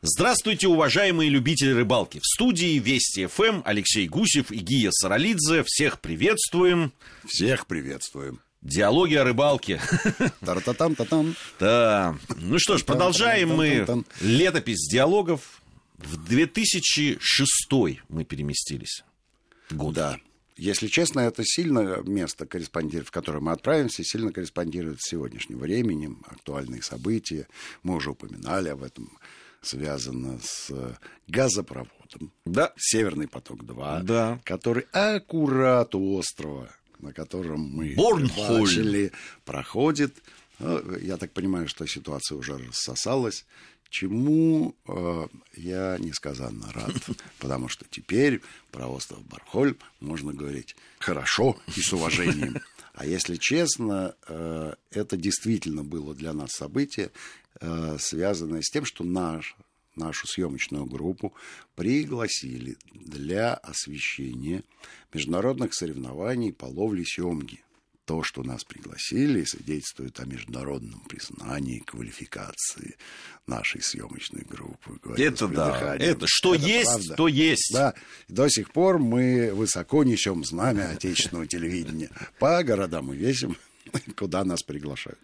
Здравствуйте, уважаемые любители рыбалки. В студии Вести ФМ Алексей Гусев и Гия Саралидзе. Всех приветствуем. Всех приветствуем. Диалоги о рыбалке. Тар-та-там-та-там. Да. Ну что ж, продолжаем мы летопись диалогов. В 2006 мы переместились. Год. Да. Если честно, это сильно место, в которое мы отправимся, сильно корреспондирует с сегодняшним временем, актуальные события. Мы уже упоминали об этом связано с газопроводом. Да. Северный поток-2. Да. Который аккурат у острова, на котором мы начали, проходит. Ну, я так понимаю, что ситуация уже рассосалась. Чему э, я несказанно рад, потому что теперь про остров Бархоль можно говорить хорошо и с уважением. А если честно, э, это действительно было для нас событие, э, связанное с тем, что наш, нашу съемочную группу пригласили для освещения международных соревнований по ловле семги то, что нас пригласили, свидетельствует о международном признании квалификации нашей съемочной группы. Это да, это что это есть, правда. то есть. Да, до сих пор мы высоко несем знамя отечественного телевидения. По городам мы весим, куда нас приглашают.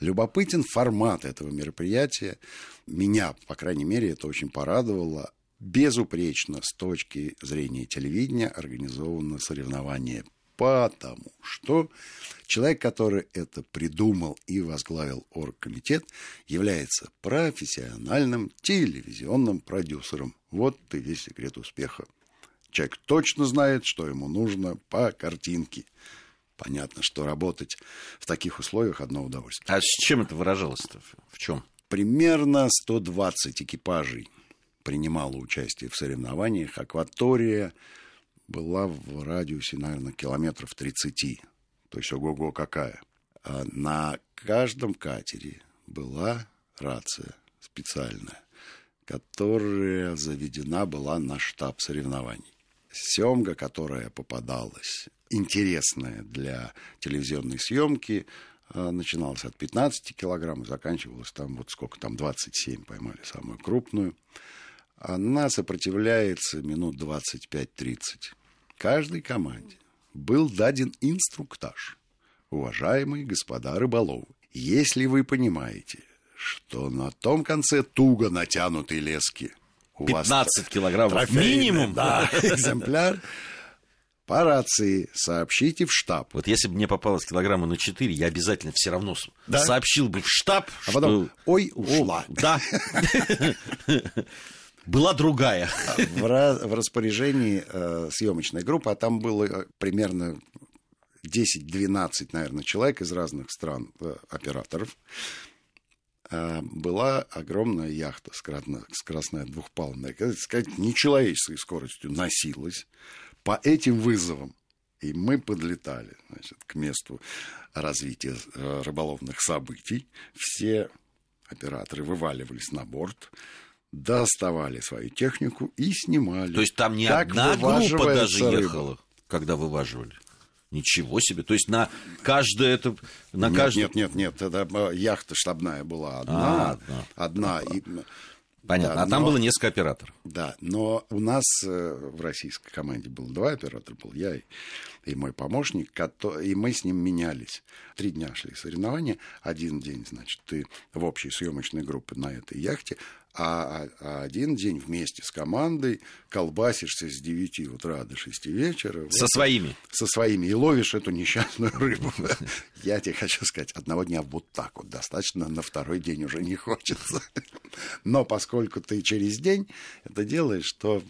Любопытен формат этого мероприятия. Меня, по крайней мере, это очень порадовало безупречно с точки зрения телевидения организовано соревнование потому что человек, который это придумал и возглавил оргкомитет, является профессиональным телевизионным продюсером. Вот и весь секрет успеха. Человек точно знает, что ему нужно по картинке. Понятно, что работать в таких условиях одно удовольствие. А с чем это выражалось-то? В чем? Примерно 120 экипажей принимало участие в соревнованиях. Акватория была в радиусе, наверное, километров 30. То есть ого-го какая. А на каждом катере была рация специальная, которая заведена была на штаб соревнований. Семга, которая попадалась, интересная для телевизионной съемки, а, начиналась от 15 килограмм и заканчивалась там вот сколько там, 27 поймали самую крупную. Она сопротивляется минут 25-30 каждой команде был даден инструктаж. Уважаемые господа рыболовы, если вы понимаете, что на том конце туго натянутой лески у 15 вас килограммов минимум, да, экземпляр, по рации сообщите в штаб. Вот если бы мне попалось килограмма на 4, я обязательно все равно да? сообщил бы в штаб, а что... потом, ой, ушла. Да. была другая. В, распоряжении э, съемочной группы, а там было э, примерно 10-12, наверное, человек из разных стран, э, операторов, была огромная яхта скоростная, скоростная двухпалубная, сказать, нечеловеческой скоростью носилась по этим вызовам. И мы подлетали значит, к месту развития э, рыболовных событий. Все операторы вываливались на борт, доставали свою технику и снимали. То есть там не как одна группа даже рыба. ехала, когда вываживали? Ничего себе. То есть на каждое это... На нет, каждое... нет, нет, нет. Это э, яхта штабная была одна. А, одна. одна и... Понятно. Да, а там было несколько операторов. Да, но у нас э, в российской команде было два оператора. Был я и, и мой помощник, и мы с ним менялись. Три дня шли соревнования. Один день, значит, ты в общей съемочной группе на этой яхте, а, а один день вместе с командой колбасишься с 9 утра до 6 вечера. Со вот, своими? Со своими. И ловишь эту несчастную рыбу. Я тебе хочу сказать, одного дня вот так вот достаточно, на второй день уже не хочется. Но поскольку ты через день это делаешь, то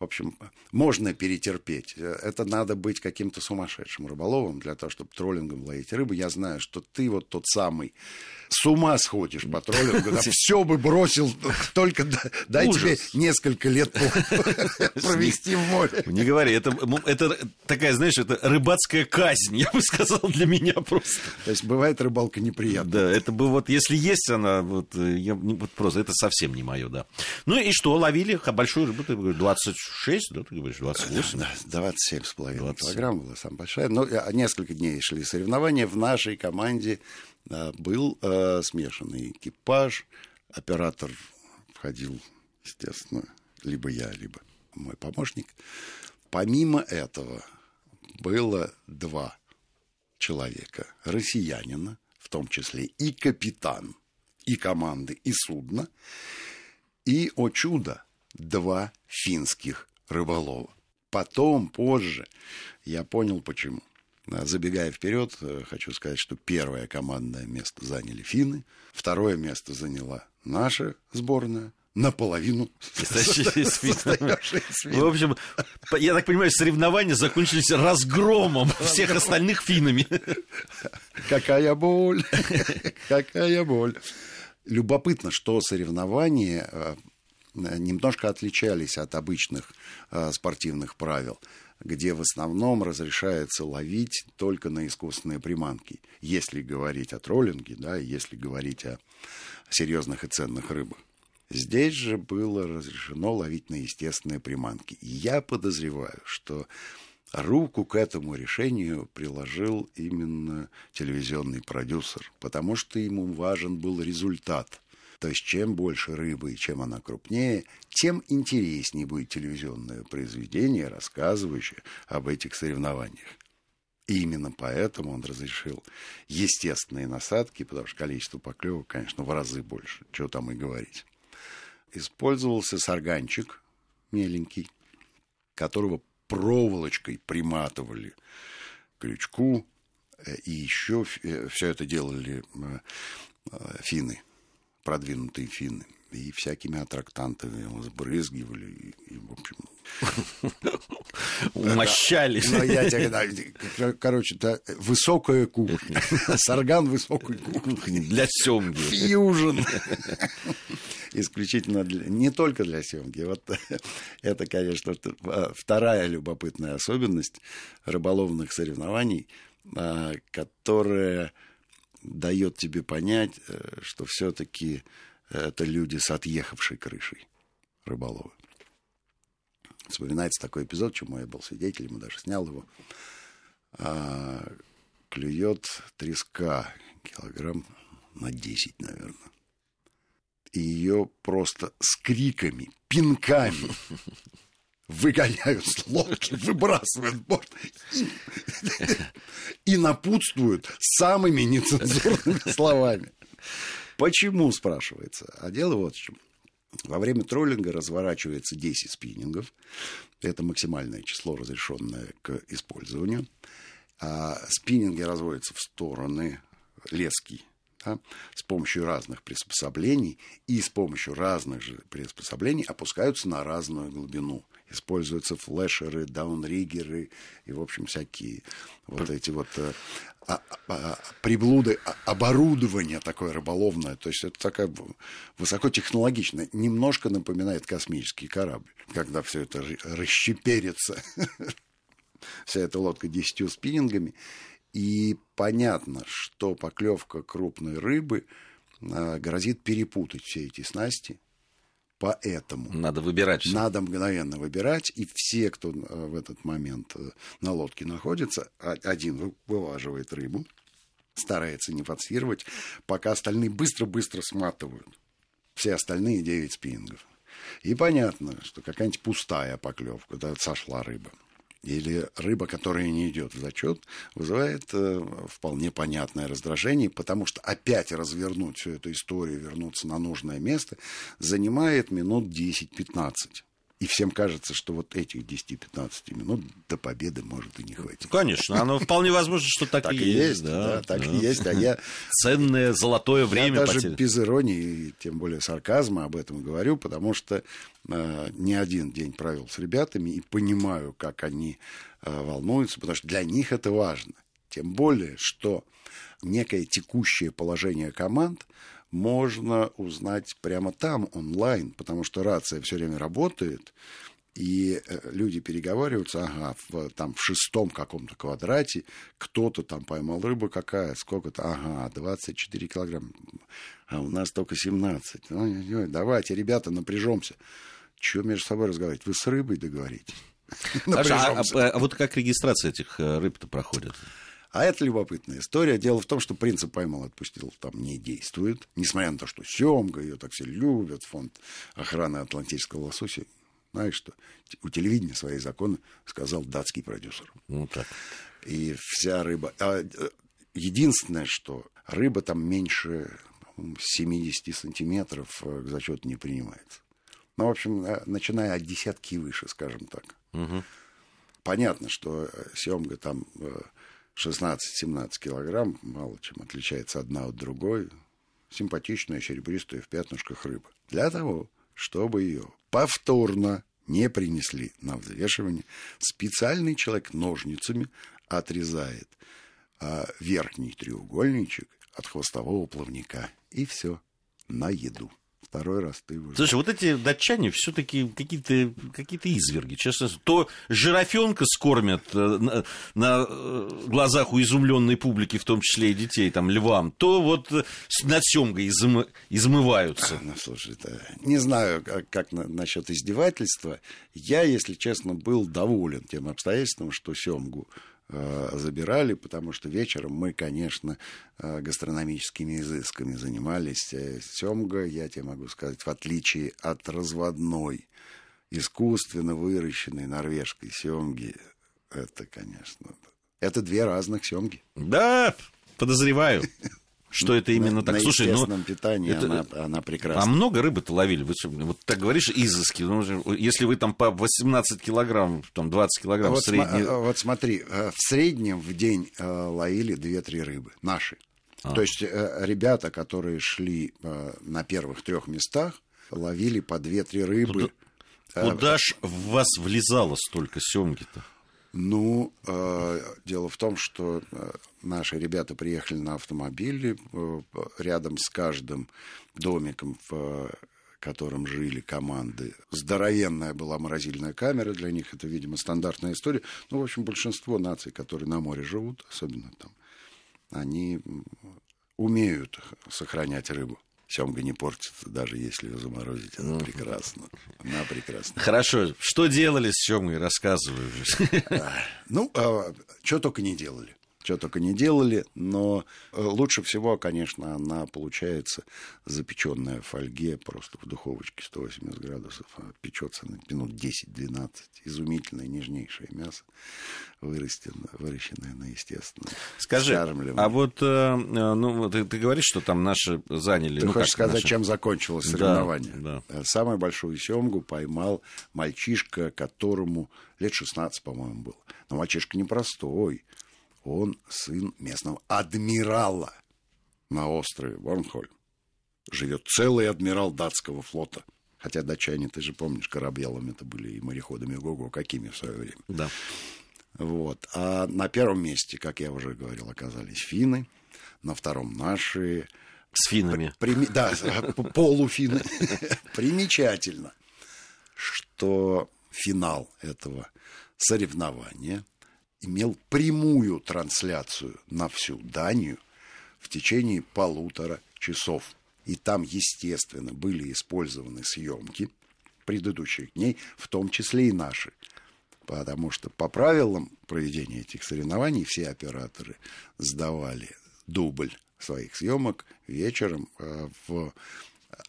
в общем, можно перетерпеть. Это надо быть каким-то сумасшедшим рыболовом для того, чтобы троллингом ловить рыбу. Я знаю, что ты вот тот самый с ума сходишь по троллингу, да, все бы бросил, только дай тебе несколько лет провести в море. Не говори, это, это такая, знаешь, это рыбацкая казнь, я бы сказал, для меня просто. То есть бывает рыбалка неприятная. Да, это бы вот, если есть она, вот, я, вот просто, это совсем не мое, да. Ну и что, ловили большую рыбу, ты говоришь, 26, да, ты говоришь, 28? Да, 27 с половиной килограмм была самая большая. Но ну, несколько дней шли соревнования в нашей команде был э, смешанный экипаж, оператор обходил, естественно, либо я, либо мой помощник. Помимо этого было два человека, россиянина, в том числе и капитан, и команды, и судна, и, о чудо, два финских рыболова. Потом, позже, я понял, почему. Забегая вперед, э, хочу сказать, что первое командное место заняли финны, второе место заняла наша сборная, наполовину В общем, я так понимаю, соревнования закончились разгромом всех остальных финнами. Какая боль! Какая боль! Любопытно, что соревнования э, немножко отличались от обычных э, спортивных правил где в основном разрешается ловить только на искусственные приманки. Если говорить о троллинге, да, если говорить о серьезных и ценных рыбах. Здесь же было разрешено ловить на естественные приманки. я подозреваю, что руку к этому решению приложил именно телевизионный продюсер, потому что ему важен был результат. То есть чем больше рыбы и чем она крупнее, тем интереснее будет телевизионное произведение, рассказывающее об этих соревнованиях. И именно поэтому он разрешил естественные насадки, потому что количество поклевок, конечно, в разы больше, что там и говорить. Использовался сарганчик меленький, которого проволочкой приматывали крючку, э, и еще э, все это делали э, финны, продвинутые финны и всякими аттрактантами его сбрызгивали, и, и в общем... Умощали. Ну, я тебе, короче, это высокая кухня. Сарган высокой кухни. Для семги. Фьюжн. Исключительно для... Не только для съемки. Вот это, конечно, вторая любопытная особенность рыболовных соревнований, а, которая дает тебе понять, э, что все-таки это люди с отъехавшей крышей рыболовы. Вспоминается такой эпизод, чему я был свидетелем, и даже снял его. А, клюет треска килограмм на 10, наверное. И ее просто с криками, пинками выгоняют с лодки, выбрасывают борт и напутствуют самыми нецензурными словами. Почему, спрашивается? А дело вот в чем. Во время троллинга разворачивается 10 спиннингов. Это максимальное число, разрешенное к использованию. А спиннинги разводятся в стороны лески да, с помощью разных приспособлений и с помощью разных же приспособлений опускаются на разную глубину используются флешеры, даунриггеры и, в общем, всякие вот эти вот э, а, а, приблуды а, оборудования такое рыболовное. То есть это такая высокотехнологичная. Немножко напоминает космический корабль, когда все это расщеперится. Вся эта лодка десятью спиннингами. И понятно, что поклевка крупной рыбы э, грозит перепутать все эти снасти Поэтому надо выбирать. Все. Надо мгновенно выбирать, и все, кто э, в этот момент э, на лодке находится, один вылаживает рыбу, старается не форсировать, пока остальные быстро-быстро сматывают все остальные девять спиннингов. И понятно, что какая-нибудь пустая поклевка, да, сошла рыба или рыба, которая не идет в зачет, вызывает э, вполне понятное раздражение, потому что опять развернуть всю эту историю, вернуться на нужное место, занимает минут 10-15. И всем кажется, что вот этих 10-15 минут до победы может и не хватить. Конечно, оно вполне возможно, что так, так и есть. да, да, так да. и есть. А я... Ценное золотое время. Я даже потерял. без иронии, тем более сарказма об этом говорю, потому что э, не один день провел с ребятами и понимаю, как они э, волнуются, потому что для них это важно. Тем более, что некое текущее положение команд можно узнать прямо там, онлайн, потому что рация все время работает, и э, люди переговариваются, ага, в, там в шестом каком-то квадрате кто-то там поймал рыбу какая, сколько-то, ага, 24 килограмма, а у нас только 17. Ой-ой-ой, давайте, ребята, напряжемся. Чего между собой разговаривать? Вы с рыбой договоритесь. А, а, а вот как регистрация этих э, рыб-то проходит? А это любопытная история. Дело в том, что принцип поймал, отпустил там не действует. Несмотря на то, что семга, ее так все любят, фонд охраны Атлантического лосося. Знаешь что? У телевидения свои законы сказал датский продюсер. Ну, так. И вся рыба... А, э, единственное, что рыба там меньше 70 сантиметров э, к зачету не принимается. Ну, в общем, э, начиная от десятки и выше, скажем так. Угу. Понятно, что семга там 16-17 килограмм, мало чем отличается одна от другой. Симпатичная, серебристая в пятнышках рыба. Для того, чтобы ее повторно не принесли на взвешивание, специальный человек ножницами отрезает а, верхний треугольничек от хвостового плавника. И все, на еду. Второй раз ты уже. Слушай, вот эти датчане все-таки какие-то какие изверги. Честно, то жирафенка скормят э, на, на э, глазах у изумленной публики, в том числе и детей, там, львам, то вот над семгой измы, измываются. Ну, слушай, это, не знаю, как, как на, насчет издевательства. Я, если честно, был доволен тем обстоятельством, что семгу Э, забирали, потому что вечером мы, конечно, э, гастрономическими изысками занимались. Э, Семга, я тебе могу сказать, в отличие от разводной, искусственно выращенной норвежской семги, это, конечно, это две разных семги. Да, подозреваю. Что это именно на, так? На Слушай, ну, питании это... она, она прекрасна. А много рыбы-то ловили? Вы, вот так говоришь, изыски. Ну, если вы там по 18 килограмм, там 20 килограмм вот, средний... См- вот смотри, э, в среднем в день э, ловили 2-3 рыбы, наши. А. То есть э, ребята, которые шли на первых трех местах, ловили по 2-3 рыбы. Куда, куда ж в вас влезало столько семги-то? Ну, э, дело в том, что э, наши ребята приехали на автомобиле э, рядом с каждым домиком, в котором жили команды. Здоровенная была морозильная камера, для них это, видимо, стандартная история. Ну, в общем, большинство наций, которые на море живут, особенно там, они умеют сохранять рыбу. Семга не портится, даже если ее заморозить. Она прекрасна. Она прекрасна. Хорошо. Что делали с семгой? Рассказывай уже. Ну, а, что только не делали что только не делали, но э, лучше всего, конечно, она получается запеченная в фольге, просто в духовочке 180 градусов, а печется на минут 10-12. Изумительное, нежнейшее мясо, выращенное, выращенное на естественном. Скажи, а вот, э, э, ну, ты, ты говоришь, что там наши заняли... Ты ну, хочешь сказать, наши... чем закончилось соревнование? Да, да. Самую большую семгу поймал мальчишка, которому лет 16, по-моему, было. Но мальчишка непростой. Он сын местного адмирала на острове Борнхольм. Живет целый адмирал датского флота. Хотя датчане, ты же помнишь, корабелами это были и мореходами Гого, какими в свое время. Да. Вот. А на первом месте, как я уже говорил, оказались финны. На втором наши. С финами. Прими... Да, полуфинны. Примечательно, что финал этого соревнования – имел прямую трансляцию на всю Данию в течение полутора часов. И там, естественно, были использованы съемки предыдущих дней, в том числе и наши. Потому что по правилам проведения этих соревнований все операторы сдавали дубль своих съемок вечером э, в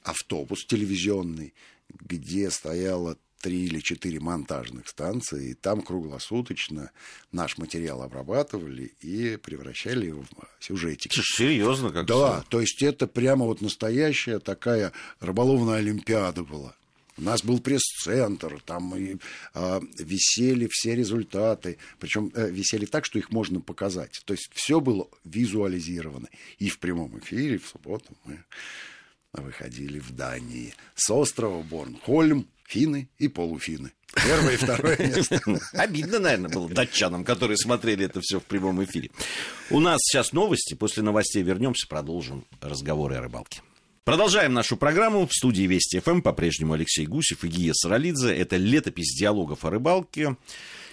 автобус телевизионный, где стояло три или четыре монтажных станции, и там круглосуточно наш материал обрабатывали и превращали его в сюжетик. Серьезно как Да, то есть это прямо вот настоящая такая рыболовная олимпиада была. У нас был пресс-центр, там и, а, висели все результаты, причем а, висели так, что их можно показать. То есть все было визуализировано. И в прямом эфире в субботу мы выходили в Дании с острова Борнхольм финны и полуфинны. Первое и второе место. Обидно, наверное, было датчанам, которые смотрели это все в прямом эфире. У нас сейчас новости. После новостей вернемся, продолжим разговоры о рыбалке. Продолжаем нашу программу. В студии Вести ФМ по-прежнему Алексей Гусев и Гия Саралидзе. Это летопись диалогов о рыбалке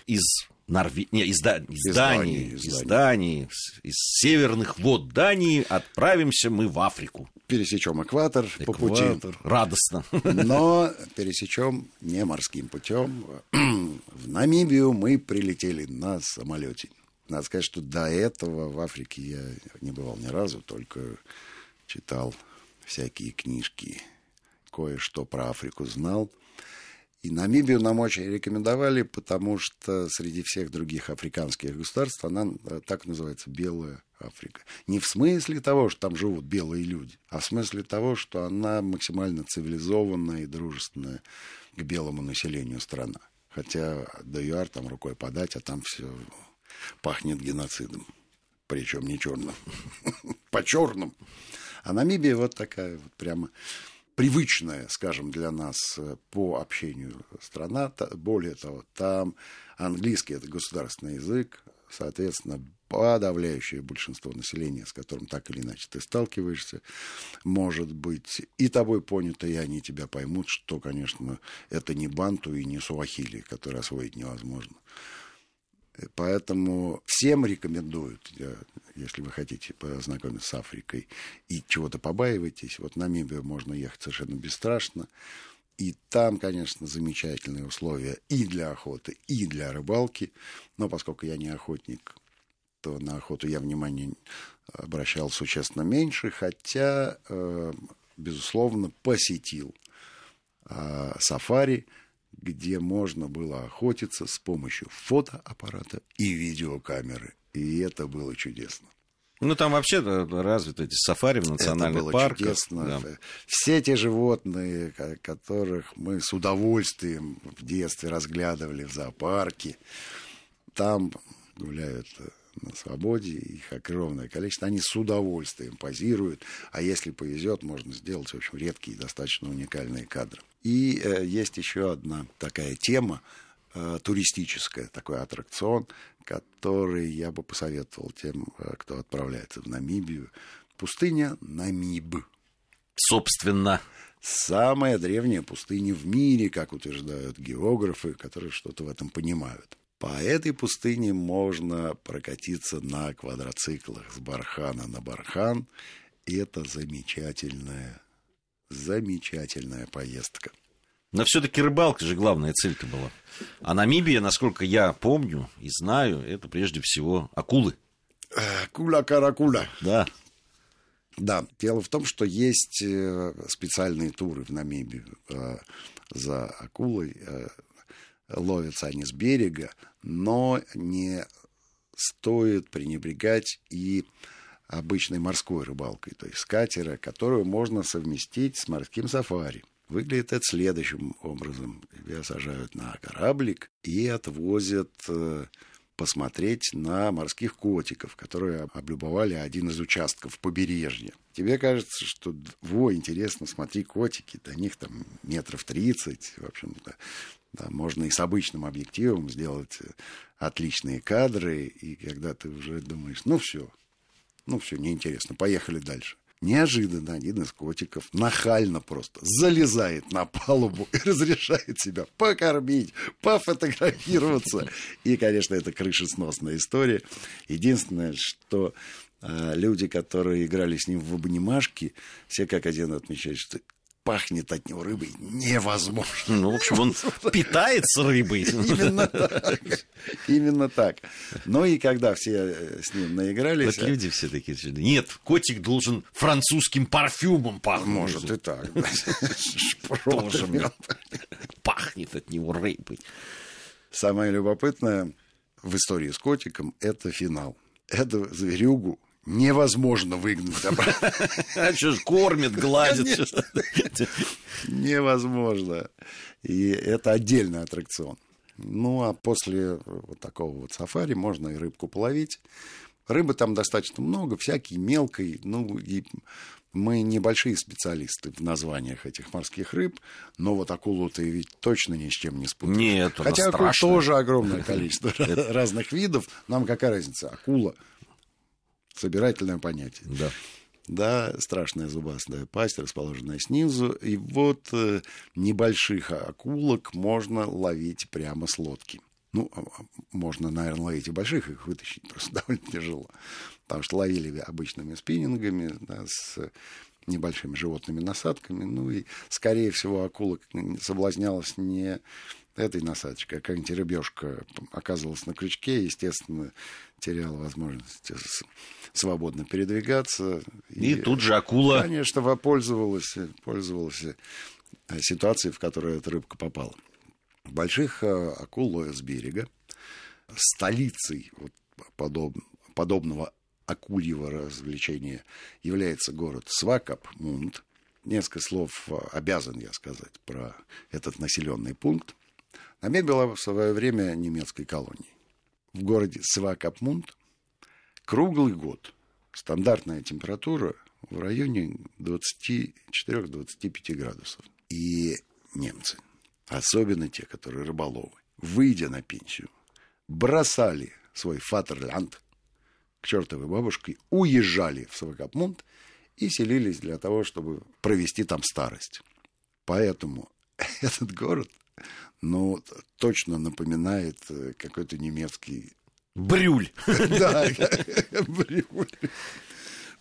из Норве... Не, из, да... из, из Дании, из, из Дании, из северных вод Дании отправимся мы в Африку. Пересечем экватор, экватор по пути. Радостно. Но пересечем не морским путем. В Намибию мы прилетели на самолете. Надо сказать, что до этого в Африке я не бывал ни разу, только читал всякие книжки, кое-что про Африку знал. И Намибию нам очень рекомендовали, потому что среди всех других африканских государств она э, так называется «белая Африка». Не в смысле того, что там живут белые люди, а в смысле того, что она максимально цивилизованная и дружественная к белому населению страна. Хотя до ЮАР там рукой подать, а там все пахнет геноцидом. Причем не черным, по черным. А Намибия вот такая вот прямо привычная, скажем, для нас э, по общению страна. Более того, там английский это государственный язык, соответственно, подавляющее большинство населения, с которым так или иначе ты сталкиваешься, может быть и тобой понято, и они тебя поймут, что, конечно, это не банту и не суахили, которые освоить невозможно. Поэтому всем рекомендуют, если вы хотите познакомиться с Африкой и чего-то побаиваетесь, вот на Намибию можно ехать совершенно бесстрашно. И там, конечно, замечательные условия и для охоты, и для рыбалки. Но поскольку я не охотник, то на охоту я внимание обращал существенно меньше, хотя, э, безусловно, посетил э, сафари, где можно было охотиться с помощью фотоаппарата и видеокамеры. И это было чудесно. Ну, там вообще развиты эти сафари в национальных это было парках. Чудесно. Да. Все те животные, которых мы с удовольствием в детстве разглядывали в зоопарке, там гуляют на свободе, их огромное количество, они с удовольствием позируют, а если повезет, можно сделать, в общем, редкие, достаточно уникальные кадры. И э, есть еще одна такая тема, э, туристическая, такой аттракцион, который я бы посоветовал тем, э, кто отправляется в Намибию. Пустыня Намиб. Собственно. Самая древняя пустыня в мире, как утверждают географы, которые что-то в этом понимают. По этой пустыне можно прокатиться на квадроциклах с бархана на бархан. И это замечательная, замечательная поездка. Но все-таки рыбалка же главная цель-то была. А Намибия, насколько я помню и знаю, это прежде всего акулы. Кула-каракула. Да. Да, дело в том, что есть э, специальные туры в Намибию э, за акулой. Ловятся они с берега, но не стоит пренебрегать и обычной морской рыбалкой, то есть катера, которую можно совместить с морским сафари. Выглядит это следующим образом. Тебя сажают на кораблик и отвозят э, посмотреть на морских котиков, которые облюбовали один из участков побережья. Тебе кажется, что, во, интересно, смотри, котики, до них там метров 30, в общем-то, да, можно и с обычным объективом сделать э, отличные кадры, и когда ты уже думаешь, ну все, ну все, неинтересно, поехали дальше. Неожиданно один из котиков нахально просто залезает на палубу и разрешает себя покормить, пофотографироваться. И, конечно, это крышесносная история. Единственное, что э, люди, которые играли с ним в обнимашки, все как один отмечают, что пахнет от него рыбой невозможно. Ну, в общем, он питается рыбой. Именно так. Именно так. Ну и когда все э, с ним наигрались... Вот люди все такие. Нет, котик должен французским парфюмом пахнуть. Может и так. Тоже пахнет от него рыбой. Самое любопытное в истории с котиком – это финал. Эту зверюгу невозможно выгнать обратно. А что ж, кормит, гладит. Невозможно. И это отдельный аттракцион. Ну, а после вот такого вот сафари можно и рыбку половить. Рыбы там достаточно много, всякие мелкой. Ну, и мы небольшие специалисты в названиях этих морских рыб, но вот акулу ты ведь точно ни с чем не спутаешь. Нет, Хотя акул тоже огромное количество разных видов. Нам какая разница? Акула собирательное понятие. Да. Да, страшная зубастая пасть, расположенная снизу. И вот э, небольших акулок можно ловить прямо с лодки. Ну, а, а, можно, наверное, ловить и больших, их вытащить просто довольно тяжело. Потому что ловили обычными спиннингами да, с небольшими животными насадками. Ну и, скорее всего, акула соблазнялась не этой насадочкой. Какая-нибудь рыбешка оказывалась на крючке, естественно, теряла возможность свободно передвигаться. И, и тут же акула... Конечно, пользовалась, пользовалась ситуацией, в которую эта рыбка попала. Больших э, акул ловят с берега. Столицей вот, подоб, подобного акульего развлечения является город Свакапмунд. Несколько слов э, обязан я сказать про этот населенный пункт. Намет была в свое время немецкой колонией. В городе Свакапмунд круглый год стандартная температура в районе 24-25 градусов. И немцы, особенно те, которые рыболовы, выйдя на пенсию, бросали свой фатерлянд к чертовой бабушке, уезжали в Свакапмунд и селились для того, чтобы провести там старость. Поэтому этот город, ну, точно напоминает э, какой-то немецкий... Брюль. Да, брюль.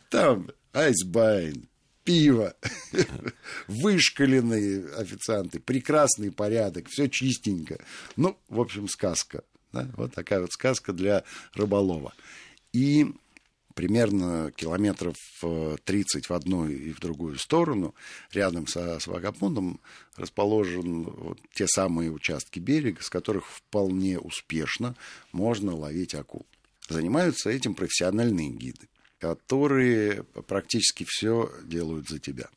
Там айсбайн, пиво, вышкаленные официанты, прекрасный порядок, все чистенько. Ну, в общем, сказка. Да? Вот такая вот сказка для рыболова. И примерно километров 30 в одну и в другую сторону, рядом со Свагапундом, расположен вот те самые участки берега, с которых вполне успешно можно ловить акул. Занимаются этим профессиональные гиды которые практически все делают за тебя.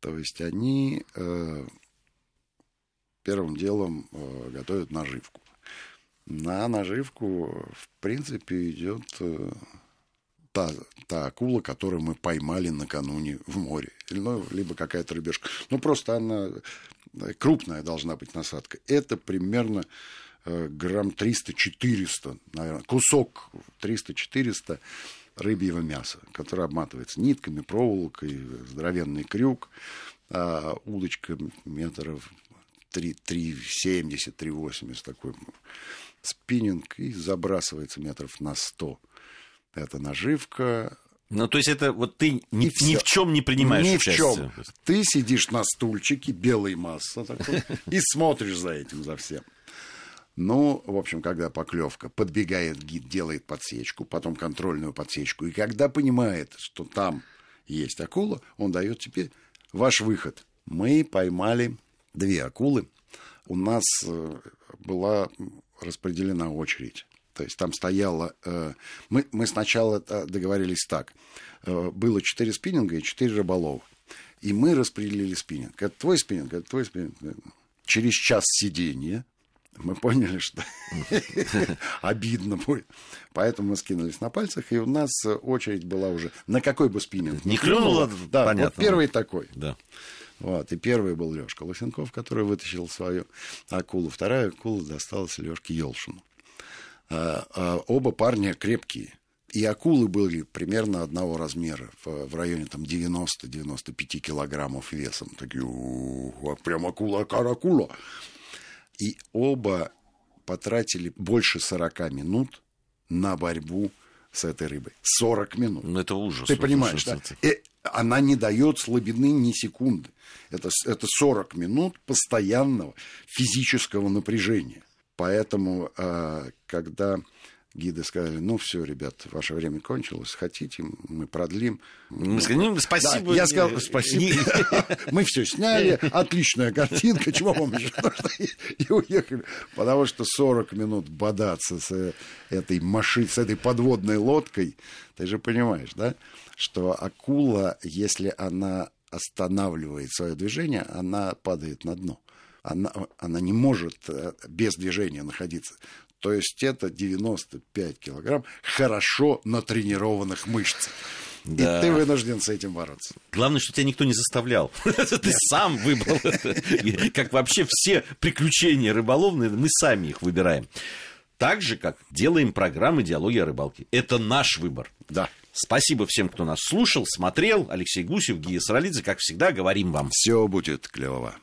То есть они э, первым делом э, готовят наживку. На наживку, в принципе, идет э, та, та акула, которую мы поймали накануне в море. Ну, либо какая-то рыбешка. Ну, просто она э, крупная должна быть насадка. Это примерно э, грамм 300-400, наверное, кусок 300-400 рыбьего мяса, которое обматывается нитками, проволокой, здоровенный крюк, а удочка метров 3,70-3,80 такой спиннинг и забрасывается метров на 100. Это наживка, ну, то есть это вот ты ни, ни в чем не принимаешь ни участие. в чем. Ты сидишь на стульчике, белой масса такой, и смотришь за этим, за всем. Ну, в общем, когда поклевка, подбегает гид, делает подсечку, потом контрольную подсечку, и когда понимает, что там есть акула, он дает тебе ваш выход. Мы поймали две акулы. У нас э, была распределена очередь. То есть там стояло... Э, мы, мы сначала э, договорились так. Было четыре спиннинга и четыре рыболова. И мы распределили спиннинг. Это твой спиннинг, это твой спиннинг. Через час сидения мы поняли, что обидно будет. Поэтому мы скинулись на пальцах, и у нас очередь была уже на какой бы спиннинг. Не клюнуло? Да, Понятно. вот первый такой. Да. Вот, и первый был Лешка Лосенков, который вытащил свою акулу. Вторая акула досталась Лешке Елшину. А, а, оба парня крепкие. И акулы были примерно одного размера, в, в районе там 90-95 килограммов весом. Такие, прям акула, акула. И оба потратили больше 40 минут на борьбу с этой рыбой. 40 минут. Ну, это ужас. Ты понимаешь, да? И э, она не дает слабины ни секунды. Это, это 40 минут постоянного физического напряжения. Поэтому, а, когда гиды сказали, ну все, ребят, ваше время кончилось, хотите, мы продлим. Мы сказали, ну, спасибо. Да, я сказал, спасибо. Мы все сняли, отличная картинка, чего вам еще нужно? И уехали. Потому что 40 минут бодаться с этой машиной, с этой подводной лодкой, ты же понимаешь, да, что акула, если она останавливает свое движение, она падает на дно она, она не может э, без движения находиться. То есть это 95 килограмм хорошо натренированных мышц. Да. И ты вынужден с этим бороться. Главное, что тебя никто не заставлял. Ты сам выбрал. Как вообще все приключения рыболовные, мы сами их выбираем. Так же, как делаем программы «Диалоги о рыбалке». Это наш выбор. Да. Спасибо всем, кто нас слушал, смотрел. Алексей Гусев, Гия Саралидзе. Как всегда, говорим вам. Все будет клево.